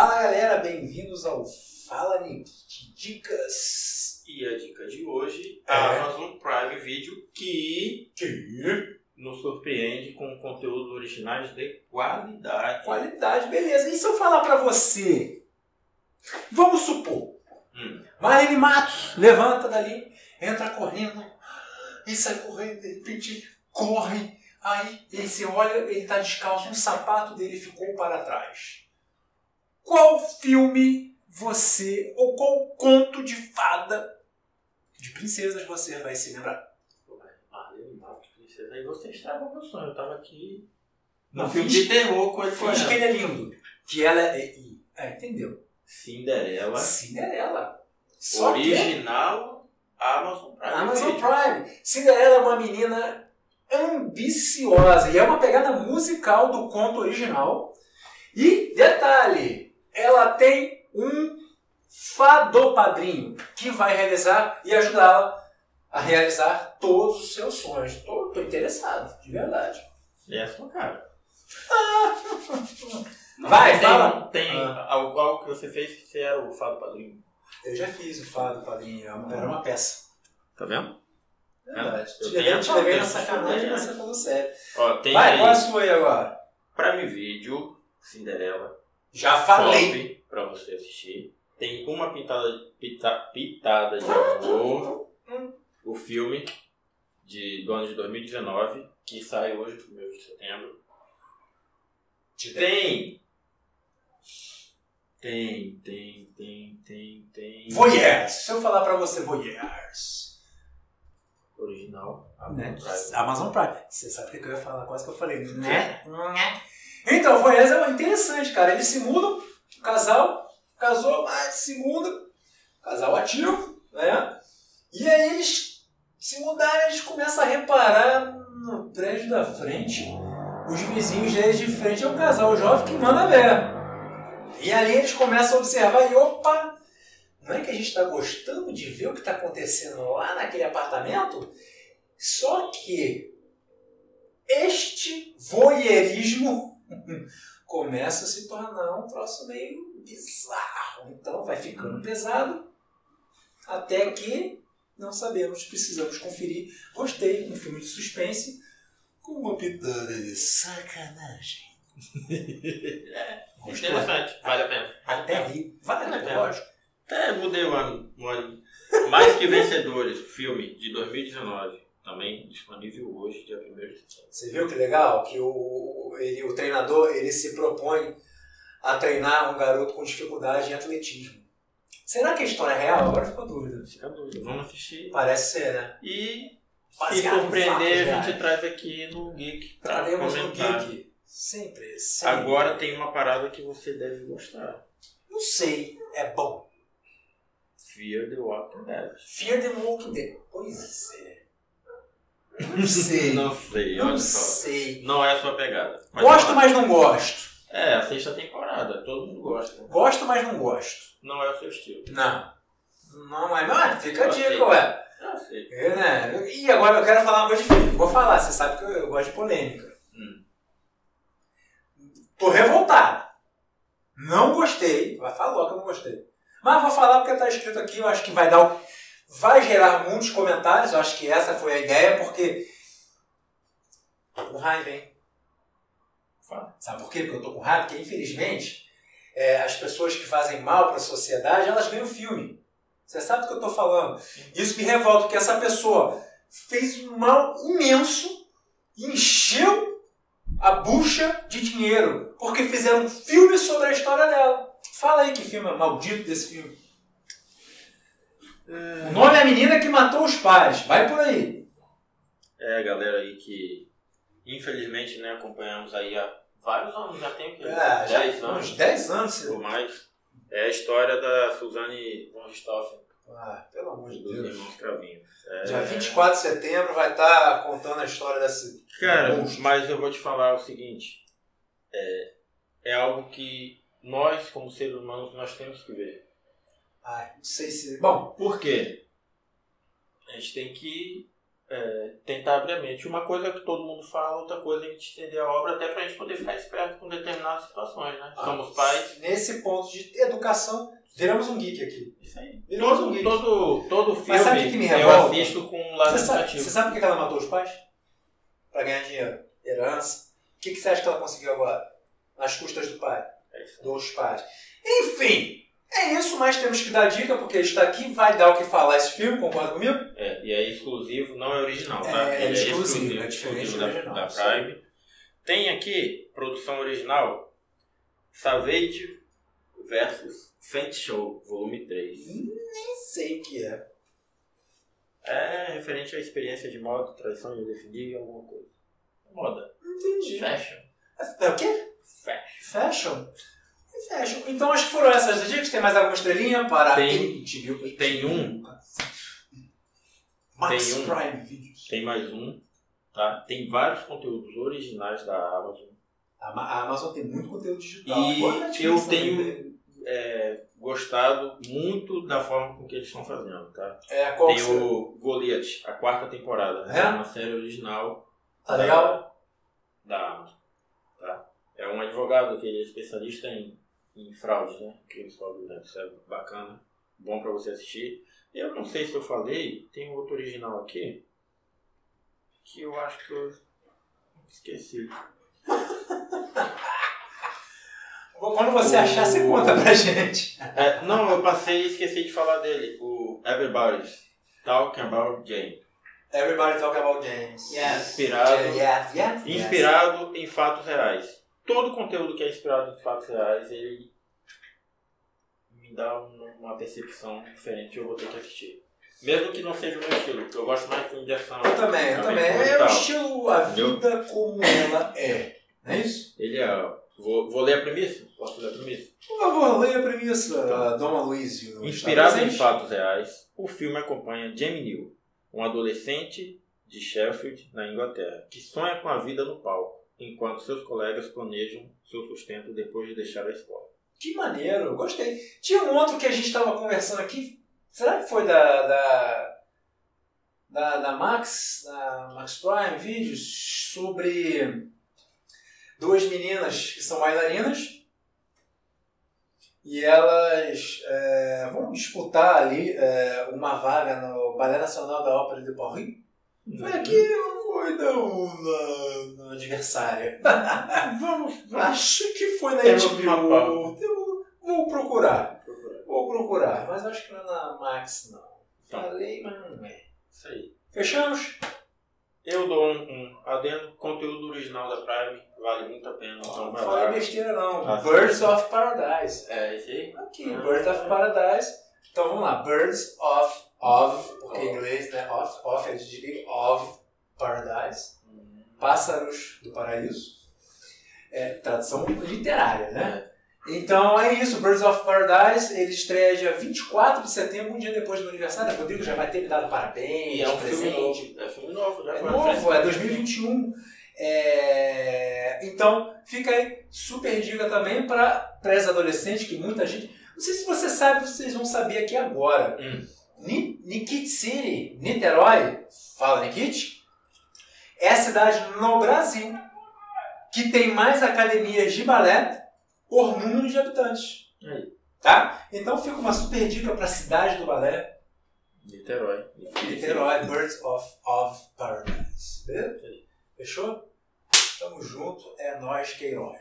Fala galera, bem-vindos ao Fala Nick Dicas. E a dica de hoje é a Amazon Prime Video que Que nos surpreende com conteúdos originais de qualidade. qualidade, beleza. E se eu falar pra você? Vamos supor, Hum. Marlene Matos levanta dali, entra correndo e sai correndo, de repente corre, aí ele se olha, ele tá descalço, um sapato dele ficou para trás. Qual filme você, ou qual conto de fada de princesas você vai se lembrar? Marlene Matos, princesa, aí você estragou meu sonho. Eu tava aqui no filme de terror com ele Finge que ele é lindo. Que ela é. É, entendeu? Cinderela, Cinderela. Só original Amazon Prime Amazon. Prime. Cinderela é uma menina ambiciosa e é uma pegada musical do conto original. E detalhe, ela tem um fado padrinho que vai realizar e ajudá-la a realizar todos os seus sonhos. Tô, tô interessado, de verdade. É a sua cara. Vai, tem, fala. Tem Ah. algo, algo que você fez que você era o Fábio Padrinho. Eu já fiz o fado padrinho, era uma peça. Tá vendo? Verdade. Eu Te tenho te levei na sacanagem, mas você falou sério. Ó, tem Vai, aí qual é a sua aí agora? Prime Video, Cinderela, Já falei. top pra você assistir. Tem uma pitada, pita- pitada de amor, o filme de, do ano de 2019, que sai hoje, 1 de setembro. Tem! Tem, tem, tem, tem, tem. Voyeurs. Se eu falar pra você Voyeurs. Original. Né? Prime. Amazon Prime. Você sabe o que eu ia falar? Quase que eu falei. Né? Então, Voyeurs é interessante, cara. Eles se mudam, o casal casou, mas se muda. Casal ativo, né? E aí eles se mudaram, eles começam a reparar no prédio da frente. Os vizinhos deles de frente é um casal jovem que manda ver. E ali eles começam a observar e opa, não é que a gente está gostando de ver o que está acontecendo lá naquele apartamento? Só que este voyeurismo começa a se tornar um troço meio bizarro. Então vai ficando pesado até que não sabemos, precisamos conferir. Gostei, um filme de suspense com uma pitada de sacanagem. Gostou? Interessante, vale a pena. Até rir. Vale, a pena. Lógico. Até mudei o ano, o ano. Mais que Vencedores, filme de 2019, também disponível hoje, dia 1 de setembro. Você viu que legal? Que o, ele, o treinador ele se propõe a treinar um garoto com dificuldade em atletismo. Será que a história é real? Agora ficou dúvida. Fica dúvida, vamos assistir. Parece ser, né? E se compreender, a gente traz aqui no Geek Traremos no. Geek. Sempre, sempre. Agora tem uma parada que você deve gostar. Não sei, é bom. Fear the Walking Dead. Fear the Walking Dead. Pois é. Não sei. Não sei, Não olha só. sei. Não é a sua pegada. Mas Gosto, mas não gosto. É, a sexta temporada, todo mundo gosta. Gosto, mas não gosto. Não é o seu estilo. Não. Não é, mas fica a Eu dica, sei. ué. Ah, sei. É, né? E agora eu quero falar uma coisa difícil. Vou falar, você sabe que eu, eu gosto de polêmica. Hum. Tô revoltado. Não gostei. Vai falar logo que eu não gostei. Mas vou falar porque tá escrito aqui, eu acho que vai dar. um- Vai gerar muitos comentários, eu acho que essa foi a ideia, porque. Tô com raiva, hein? Sabe por quê? Porque eu tô com raiva? Porque, infelizmente, é, as pessoas que fazem mal para a sociedade, elas ganham filme. Você sabe do que eu tô falando. Isso me revolta, porque essa pessoa fez um mal imenso e encheu a bucha de dinheiro, porque fizeram um filme sobre a história dela. Fala aí que filme é maldito desse filme. O nome é a menina que matou os pais. Vai por aí. É, galera aí que infelizmente né, acompanhamos aí há vários anos, já tem o quê? É, já 10 anos Uns 10 anos. ou mais. É a história da Suzane von Richthofen, Ah, pelo amor de Deus. É... Dia 24 de setembro vai estar contando a história desse. Cara, monstro. mas eu vou te falar o seguinte. É, é algo que nós, como seres humanos, nós temos que ver. Ai, não sei se. Bom, Por quê? A gente tem que é, tentar abrir a mente. Uma coisa é que todo mundo fala, outra coisa é a gente entender a obra, até pra gente poder ficar esperto com imaginar situações, né? Ah, Somos pais. Nesse ponto de educação, viramos um geek aqui. Isso aí. Viramos todo, um geek. Todo, todo filme Mas sabe que me revolta? eu assisto com um lado você sabe, você sabe por que ela matou os pais? Pra ganhar dinheiro. Herança. O que, que você acha que ela conseguiu agora? Nas custas do pai. É dos pais. Enfim, é isso, mas temos que dar dica, porque está aqui, vai dar o que falar esse filme, concorda comigo? É, e é exclusivo, não é original, tá? É, é exclusivo, é diferente do original. Da, da Prime. Tem aqui, produção original, Savage versus Fent Show, volume 3. Nem sei o que é. É referente à experiência de moda, tradição de definir alguma coisa. Moda. Entendi. Fashion. É o quê? Fashion. Fashion? Fashion. Então acho que foram essas dicas. Tem mais alguma estrelinha para tem, Tem um. Max tem um, Prime Videos. Tem mais um. Tá? Tem vários conteúdos originais da Amazon. A Amazon tem muito conteúdo digital. E eu tenho é, gostado muito da forma com que eles estão fazendo, tá? É, qual tem o Goliath, a quarta temporada. É? uma série original. Tá da, legal? Da Amazon. Tá? É um advogado que é especialista em, em fraude, né? Crimes fraudulentos. Isso é bacana. Bom pra você assistir. Eu não sei se eu falei, tem um outro original aqui que eu acho que eu esqueci. Quando você achar, você conta pra gente. É, não, eu passei e esqueci de falar dele. O Everybody's Talking About Jane. Everybody Talk About James. Yes. Inspirado, yes, yes, inspirado em fatos reais. Todo conteúdo que é inspirado em fatos reais, ele me dá uma percepção diferente. Eu vou ter que assistir. Mesmo que não seja o meu estilo, porque eu gosto mais de ação. Eu também, eu também. É o estilo, a vida como ela é. Não é isso? Ele é. Vou, vou ler a premissa? Posso ler a premissa? Por favor, leia a premissa, então, Dom Luizio. Inspirado em fatos reais, o filme acompanha Jamie New, um adolescente de Sheffield, na Inglaterra, que sonha com a vida no palco, enquanto seus colegas planejam seu sustento depois de deixar a escola. Que maneiro, gostei. Tinha um outro que a gente estava conversando aqui, Será que foi da, da, da, da Max, da Max Prime Vídeos, sobre duas meninas que são bailarinas e elas é, vão disputar ali é, uma vaga no Ballet Nacional da Ópera de Paris. Foi aqui foi no, no, adversário. Vamos, Acho que foi na HBO. Vou procurar. Vou procurar, mas acho que não é na Max, não. Tá. Falei, mas não é. Isso aí. Fechamos? Eu dou um, um adendo, conteúdo original da Prime, vale muito a pena. Então não fala besteira não. Ah, Birds of Paradise. É, esse aí? Aqui, ah, Birds of Paradise. Então vamos lá, Birds of, of, porque em inglês, né, of, of é de of Paradise. Hum. Pássaros do Paraíso. É, tradução literária, né? Então é isso, Birds of Paradise, ele estreia dia 24 de setembro, um dia depois do aniversário. O Rodrigo já vai ter me dado parabéns, e é um presente. Filme novo. É filme novo, já. É novo, é 2021. É... Então, fica aí, super dica também para pré-adolescentes, que muita gente. Não sei se você sabe, vocês vão saber aqui agora. Hum. Nikit City, Niterói, fala Nikit, é a cidade no Brasil que tem mais academias de balé por número de habitantes. Aí. Tá? Então fica uma super dica para a cidade do balé. Niterói. Niterói, Birds of, of Paradise. Beleza? Fechou? Tamo junto, é nós Queiroz.